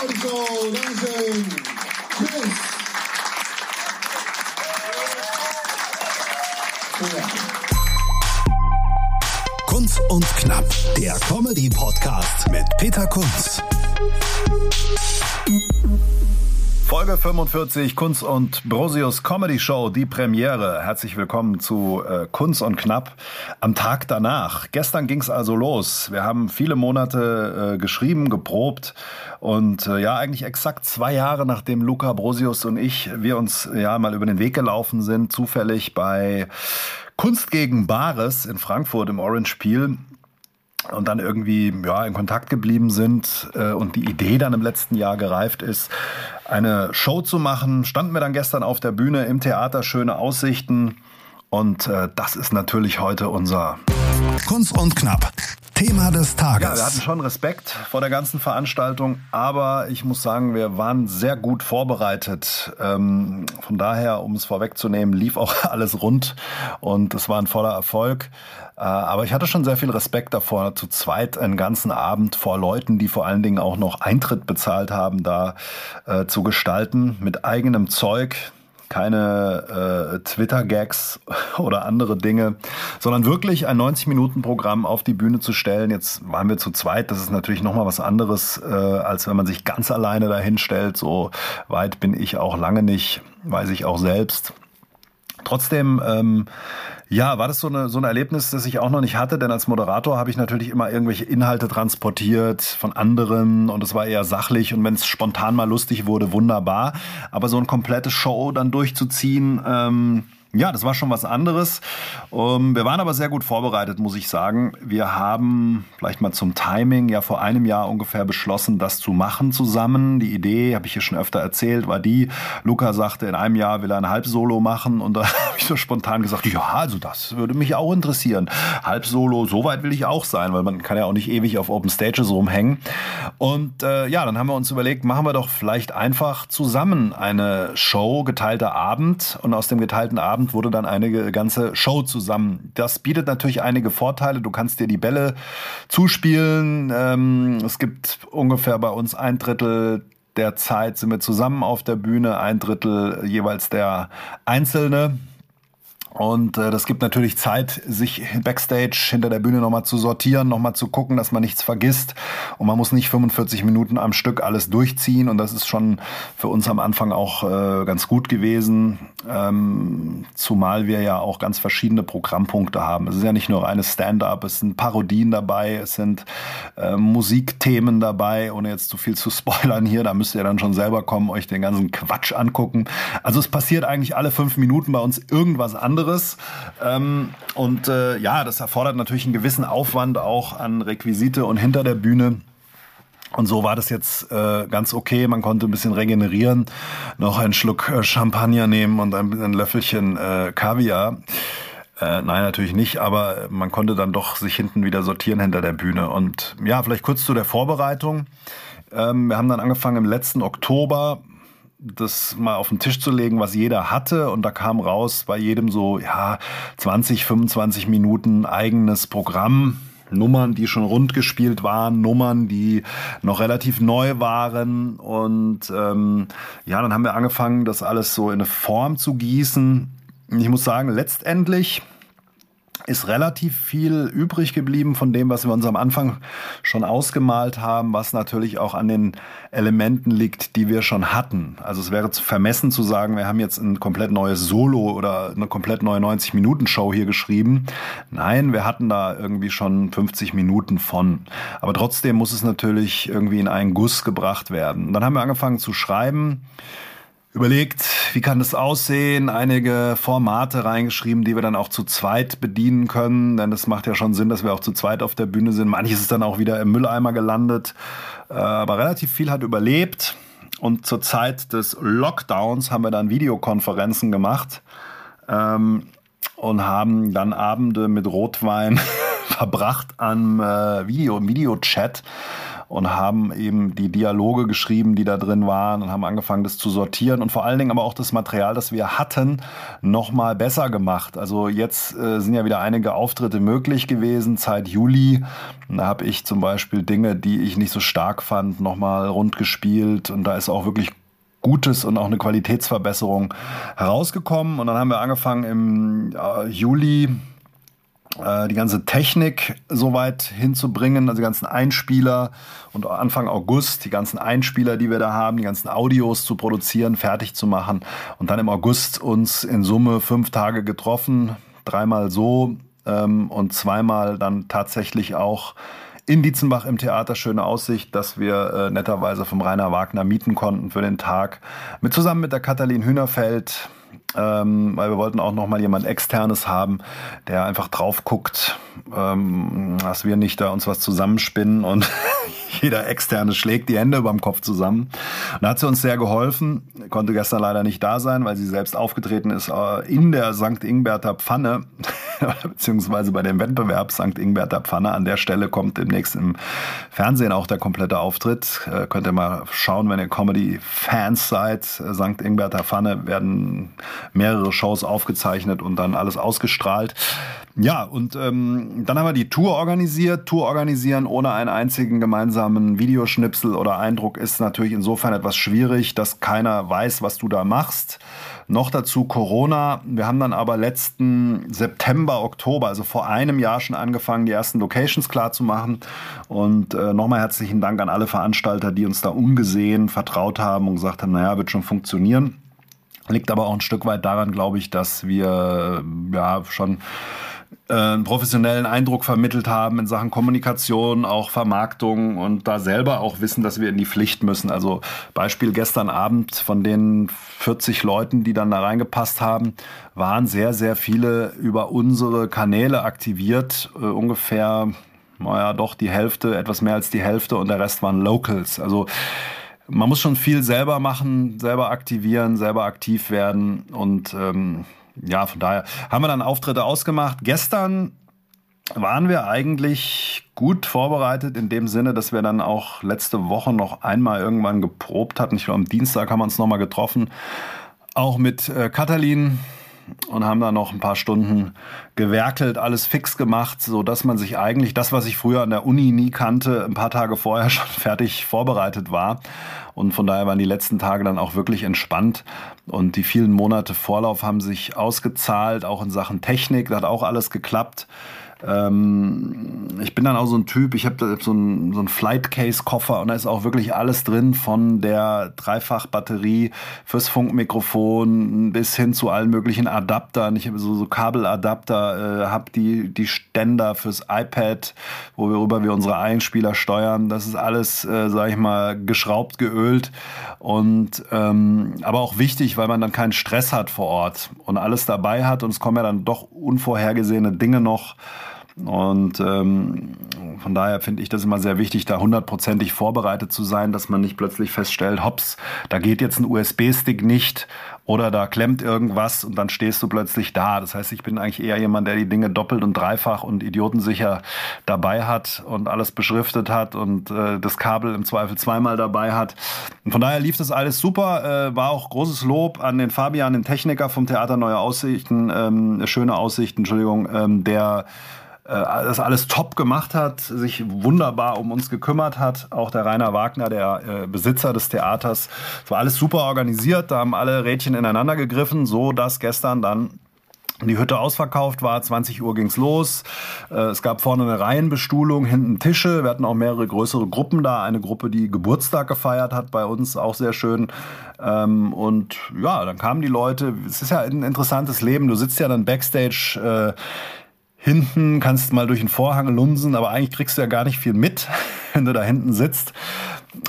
Rundus Comedy Show. Dankeschön. Tschüss. Ja. Und Knapp, der Comedy-Podcast mit Peter Kunz. Folge 45 Kunz und Brosius Comedy Show, die Premiere. Herzlich willkommen zu äh, Kunz und Knapp am Tag danach. Gestern ging's also los. Wir haben viele Monate äh, geschrieben, geprobt und äh, ja, eigentlich exakt zwei Jahre nachdem Luca Brosius und ich, wir uns ja mal über den Weg gelaufen sind, zufällig bei Kunst gegen Bares in Frankfurt im Orange Peel und dann irgendwie ja, in Kontakt geblieben sind äh, und die Idee dann im letzten Jahr gereift ist, eine Show zu machen. Standen wir dann gestern auf der Bühne im Theater, schöne Aussichten und äh, das ist natürlich heute unser Kunst und Knapp. Thema des Tages. Ja, wir hatten schon Respekt vor der ganzen Veranstaltung, aber ich muss sagen, wir waren sehr gut vorbereitet. Ähm, von daher, um es vorwegzunehmen, lief auch alles rund und es war ein voller Erfolg. Äh, aber ich hatte schon sehr viel Respekt davor, zu zweit einen ganzen Abend vor Leuten, die vor allen Dingen auch noch Eintritt bezahlt haben, da äh, zu gestalten mit eigenem Zeug keine äh, Twitter-Gags oder andere Dinge, sondern wirklich ein 90-Minuten-Programm auf die Bühne zu stellen. Jetzt waren wir zu zweit, das ist natürlich nochmal was anderes, äh, als wenn man sich ganz alleine dahin stellt. So weit bin ich auch lange nicht, weiß ich auch selbst. Trotzdem ähm, ja, war das so, eine, so ein Erlebnis, das ich auch noch nicht hatte, denn als Moderator habe ich natürlich immer irgendwelche Inhalte transportiert von anderen und es war eher sachlich und wenn es spontan mal lustig wurde, wunderbar. Aber so ein komplettes Show dann durchzuziehen, ähm, ja, das war schon was anderes. Ähm, wir waren aber sehr gut vorbereitet, muss ich sagen. Wir haben vielleicht mal zum Timing ja vor einem Jahr ungefähr beschlossen, das zu machen zusammen. Die Idee, habe ich hier schon öfter erzählt, war die, Luca sagte, in einem Jahr will er ein Halbsolo machen und da habe ich so spontan gesagt, ja, also das würde mich auch interessieren. Halbsolo, so weit will ich auch sein, weil man kann ja auch nicht ewig auf Open Stages rumhängen. Und äh, ja, dann haben wir uns überlegt, machen wir doch vielleicht einfach zusammen eine Show, geteilter Abend und aus dem geteilten Abend Abend wurde dann eine ganze Show zusammen. Das bietet natürlich einige Vorteile. Du kannst dir die Bälle zuspielen. Ähm, es gibt ungefähr bei uns ein Drittel der Zeit sind wir zusammen auf der Bühne, ein Drittel jeweils der Einzelne. Und äh, das gibt natürlich Zeit, sich backstage hinter der Bühne nochmal zu sortieren, nochmal zu gucken, dass man nichts vergisst. Und man muss nicht 45 Minuten am Stück alles durchziehen. Und das ist schon für uns am Anfang auch äh, ganz gut gewesen. Ähm, zumal wir ja auch ganz verschiedene Programmpunkte haben. Es ist ja nicht nur reines Stand-up, es sind Parodien dabei, es sind äh, Musikthemen dabei, ohne jetzt zu viel zu spoilern hier. Da müsst ihr dann schon selber kommen, euch den ganzen Quatsch angucken. Also es passiert eigentlich alle fünf Minuten bei uns irgendwas anderes anderes. Ähm, und äh, ja, das erfordert natürlich einen gewissen Aufwand auch an Requisite und hinter der Bühne. Und so war das jetzt äh, ganz okay. Man konnte ein bisschen regenerieren, noch einen Schluck äh, Champagner nehmen und ein, ein Löffelchen äh, Kaviar. Äh, nein, natürlich nicht, aber man konnte dann doch sich hinten wieder sortieren hinter der Bühne. Und ja, vielleicht kurz zu der Vorbereitung. Ähm, wir haben dann angefangen im letzten Oktober das mal auf den Tisch zu legen, was jeder hatte. Und da kam raus bei jedem so, ja, 20, 25 Minuten eigenes Programm. Nummern, die schon rund gespielt waren, Nummern, die noch relativ neu waren. Und ähm, ja, dann haben wir angefangen, das alles so in eine Form zu gießen. Ich muss sagen, letztendlich ist relativ viel übrig geblieben von dem, was wir uns am Anfang schon ausgemalt haben, was natürlich auch an den Elementen liegt, die wir schon hatten. Also es wäre vermessen zu sagen, wir haben jetzt ein komplett neues Solo oder eine komplett neue 90-Minuten-Show hier geschrieben. Nein, wir hatten da irgendwie schon 50 Minuten von. Aber trotzdem muss es natürlich irgendwie in einen Guss gebracht werden. Und dann haben wir angefangen zu schreiben. Überlegt, wie kann das aussehen, einige Formate reingeschrieben, die wir dann auch zu zweit bedienen können, denn das macht ja schon Sinn, dass wir auch zu zweit auf der Bühne sind. Manches ist dann auch wieder im Mülleimer gelandet, äh, aber relativ viel hat überlebt. Und zur Zeit des Lockdowns haben wir dann Videokonferenzen gemacht ähm, und haben dann Abende mit Rotwein verbracht am äh, Video, Videochat und haben eben die Dialoge geschrieben, die da drin waren und haben angefangen, das zu sortieren und vor allen Dingen aber auch das Material, das wir hatten, nochmal besser gemacht. Also jetzt äh, sind ja wieder einige Auftritte möglich gewesen seit Juli. Da habe ich zum Beispiel Dinge, die ich nicht so stark fand, nochmal rund gespielt und da ist auch wirklich Gutes und auch eine Qualitätsverbesserung herausgekommen. Und dann haben wir angefangen im äh, Juli die ganze Technik soweit hinzubringen, also die ganzen Einspieler und Anfang August die ganzen Einspieler, die wir da haben, die ganzen Audios zu produzieren, fertig zu machen und dann im August uns in Summe fünf Tage getroffen, dreimal so ähm, und zweimal dann tatsächlich auch in Dietzenbach im Theater Schöne Aussicht, dass wir äh, netterweise vom Rainer Wagner mieten konnten für den Tag. Mit zusammen mit der Katalin Hühnerfeld, ähm, weil wir wollten auch noch mal jemand externes haben, der einfach drauf guckt, ähm, dass wir nicht da uns was zusammenspinnen und jeder externe schlägt die Hände überm Kopf zusammen. Und da hat sie uns sehr geholfen, konnte gestern leider nicht da sein, weil sie selbst aufgetreten ist äh, in der St. Ingberter Pfanne, beziehungsweise bei dem Wettbewerb St. Ingberter Pfanne. An der Stelle kommt demnächst im Fernsehen auch der komplette Auftritt. Äh, könnt ihr mal schauen, wenn ihr Comedy-Fans seid. St. Ingberter Pfanne werden mehrere Shows aufgezeichnet und dann alles ausgestrahlt. Ja, und ähm, dann haben wir die Tour organisiert. Tour organisieren ohne einen einzigen gemeinsamen Videoschnipsel oder Eindruck ist natürlich insofern etwas schwierig, dass keiner weiß, was du da machst. Noch dazu Corona. Wir haben dann aber letzten September, Oktober, also vor einem Jahr schon angefangen, die ersten Locations klar zu machen. Und äh, nochmal herzlichen Dank an alle Veranstalter, die uns da ungesehen vertraut haben und gesagt haben, naja, wird schon funktionieren. Liegt aber auch ein Stück weit daran, glaube ich, dass wir ja schon einen professionellen Eindruck vermittelt haben in Sachen Kommunikation, auch Vermarktung und da selber auch wissen, dass wir in die Pflicht müssen. Also Beispiel gestern Abend von den 40 Leuten, die dann da reingepasst haben, waren sehr, sehr viele über unsere Kanäle aktiviert. Äh, ungefähr, naja, doch die Hälfte, etwas mehr als die Hälfte und der Rest waren Locals. Also man muss schon viel selber machen, selber aktivieren, selber aktiv werden und ähm, ja, von daher haben wir dann Auftritte ausgemacht. Gestern waren wir eigentlich gut vorbereitet in dem Sinne, dass wir dann auch letzte Woche noch einmal irgendwann geprobt hatten. Ich glaube, am Dienstag haben wir uns nochmal getroffen. Auch mit äh, Katalin, und haben da noch ein paar Stunden gewerkelt, alles fix gemacht, so dass man sich eigentlich das, was ich früher an der Uni nie kannte, ein paar Tage vorher schon fertig vorbereitet war. Und von daher waren die letzten Tage dann auch wirklich entspannt. Und die vielen Monate Vorlauf haben sich ausgezahlt, auch in Sachen Technik. Da hat auch alles geklappt. Ähm, ich bin dann auch so ein Typ, ich habe so einen so Flight Case Koffer und da ist auch wirklich alles drin von der Dreifachbatterie fürs Funkmikrofon bis hin zu allen möglichen Adaptern. Ich habe so, so Kabeladapter, äh, habe die die Ständer fürs iPad, worüber wir unsere Einspieler steuern. Das ist alles, äh, sage ich mal, geschraubt, geölt und ähm, aber auch wichtig, weil man dann keinen Stress hat vor Ort und alles dabei hat und es kommen ja dann doch unvorhergesehene Dinge noch und ähm, von daher finde ich das immer sehr wichtig, da hundertprozentig vorbereitet zu sein, dass man nicht plötzlich feststellt, hops, da geht jetzt ein USB-Stick nicht oder da klemmt irgendwas und dann stehst du plötzlich da. Das heißt, ich bin eigentlich eher jemand, der die Dinge doppelt und dreifach und idiotensicher dabei hat und alles beschriftet hat und äh, das Kabel im Zweifel zweimal dabei hat. Und von daher lief das alles super. Äh, war auch großes Lob an den Fabian, den Techniker vom Theater Neue Aussichten, ähm, schöne Aussichten, Entschuldigung, ähm, der das alles top gemacht hat, sich wunderbar um uns gekümmert hat. Auch der Rainer Wagner, der äh, Besitzer des Theaters. Es war alles super organisiert, da haben alle Rädchen ineinander gegriffen, so dass gestern dann die Hütte ausverkauft war, 20 Uhr ging's los. Äh, es gab vorne eine Reihenbestuhlung, hinten Tische. Wir hatten auch mehrere größere Gruppen da. Eine Gruppe, die Geburtstag gefeiert hat bei uns, auch sehr schön. Ähm, und ja, dann kamen die Leute. Es ist ja ein interessantes Leben. Du sitzt ja dann backstage hinten, kannst mal durch den Vorhang lunsen, aber eigentlich kriegst du ja gar nicht viel mit, wenn du da hinten sitzt.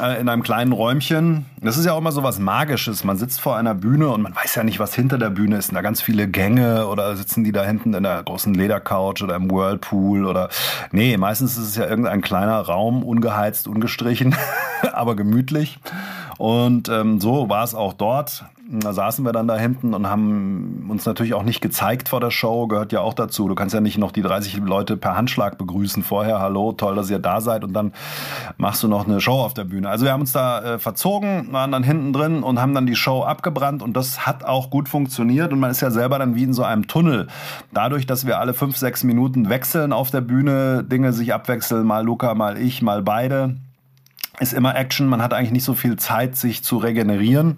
äh, in einem kleinen Räumchen. Das ist ja auch immer so was Magisches. Man sitzt vor einer Bühne und man weiß ja nicht, was hinter der Bühne ist. Sind da ganz viele Gänge oder sitzen die da hinten in der großen Ledercouch oder im Whirlpool oder nee, meistens ist es ja irgendein kleiner Raum, ungeheizt, ungestrichen, aber gemütlich. Und ähm, so war es auch dort. Da saßen wir dann da hinten und haben uns natürlich auch nicht gezeigt vor der Show, gehört ja auch dazu. Du kannst ja nicht noch die 30 Leute per Handschlag begrüßen vorher. Hallo, toll, dass ihr da seid und dann machst du noch eine Show auf der Bühne. Also wir haben uns da äh, verzogen, waren dann hinten drin und haben dann die Show abgebrannt und das hat auch gut funktioniert und man ist ja selber dann wie in so einem Tunnel. Dadurch, dass wir alle fünf, sechs Minuten wechseln auf der Bühne, Dinge sich abwechseln, mal Luca, mal ich, mal beide, ist immer Action. Man hat eigentlich nicht so viel Zeit, sich zu regenerieren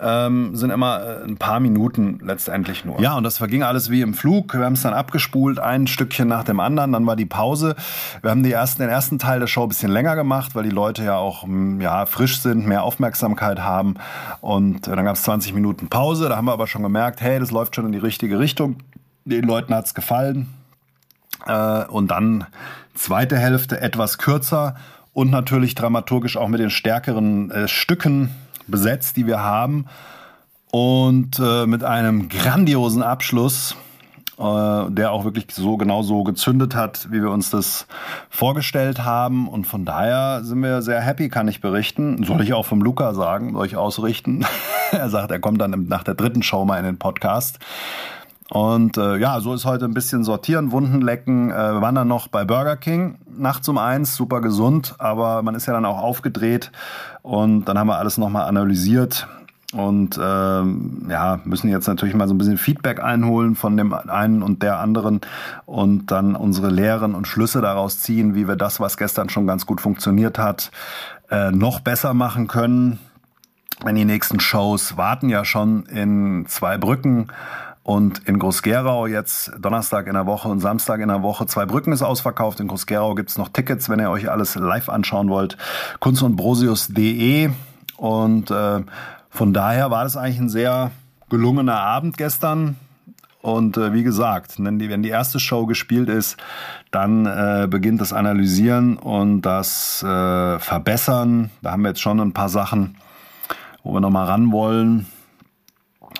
ähm, sind immer äh, ein paar Minuten letztendlich nur. Ja, und das verging alles wie im Flug. Wir haben es dann abgespult, ein Stückchen nach dem anderen. Dann war die Pause. Wir haben die ersten, den ersten Teil der Show ein bisschen länger gemacht, weil die Leute ja auch mm, ja, frisch sind, mehr Aufmerksamkeit haben. Und äh, dann gab es 20 Minuten Pause. Da haben wir aber schon gemerkt, hey, das läuft schon in die richtige Richtung. Den Leuten hat's gefallen. Äh, und dann zweite Hälfte etwas kürzer und natürlich dramaturgisch auch mit den stärkeren äh, Stücken besetzt, die wir haben. Und äh, mit einem grandiosen Abschluss, äh, der auch wirklich so genau so gezündet hat, wie wir uns das vorgestellt haben. Und von daher sind wir sehr happy, kann ich berichten. Soll ich auch vom Luca sagen, soll ich ausrichten. er sagt, er kommt dann nach der dritten Show mal in den Podcast. Und äh, ja, so ist heute ein bisschen sortieren, Wunden lecken. Äh, wir waren dann noch bei Burger King nachts um eins, super gesund, aber man ist ja dann auch aufgedreht und dann haben wir alles nochmal analysiert und ähm, ja, müssen jetzt natürlich mal so ein bisschen Feedback einholen von dem einen und der anderen und dann unsere Lehren und Schlüsse daraus ziehen, wie wir das, was gestern schon ganz gut funktioniert hat, äh, noch besser machen können. Denn die nächsten Shows warten ja schon in zwei Brücken und in Groß-Gerau jetzt Donnerstag in der Woche und Samstag in der Woche. Zwei Brücken ist ausverkauft. In Groß-Gerau gibt's noch Tickets, wenn ihr euch alles live anschauen wollt. Kunst und Brosius.de. Und äh, von daher war das eigentlich ein sehr gelungener Abend gestern. Und äh, wie gesagt, wenn die, wenn die erste Show gespielt ist, dann äh, beginnt das Analysieren und das äh, Verbessern. Da haben wir jetzt schon ein paar Sachen, wo wir nochmal ran wollen.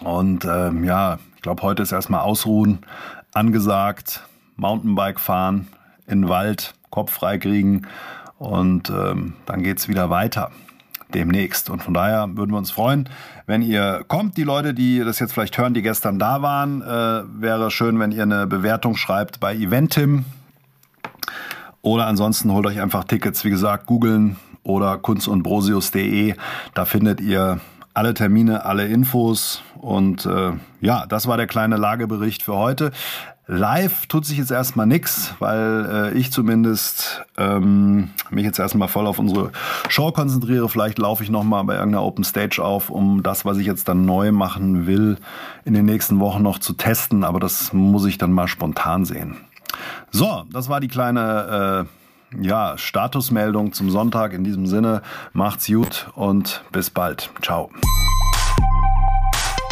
Und ähm, ja, ich glaube, heute ist erstmal Ausruhen angesagt, Mountainbike fahren, in den Wald, Kopf frei kriegen und ähm, dann geht's wieder weiter demnächst. Und von daher würden wir uns freuen, wenn ihr kommt. Die Leute, die das jetzt vielleicht hören, die gestern da waren, äh, wäre schön, wenn ihr eine Bewertung schreibt bei Eventim. Oder ansonsten holt euch einfach Tickets, wie gesagt, googeln oder kunstundbrosius.de. Da findet ihr alle Termine, alle Infos. Und äh, ja, das war der kleine Lagebericht für heute. Live tut sich jetzt erstmal nix, weil äh, ich zumindest ähm, mich jetzt erstmal voll auf unsere Show konzentriere. Vielleicht laufe ich nochmal bei irgendeiner Open Stage auf, um das, was ich jetzt dann neu machen will, in den nächsten Wochen noch zu testen. Aber das muss ich dann mal spontan sehen. So, das war die kleine äh, ja, Statusmeldung zum Sonntag. In diesem Sinne, macht's gut und bis bald. Ciao.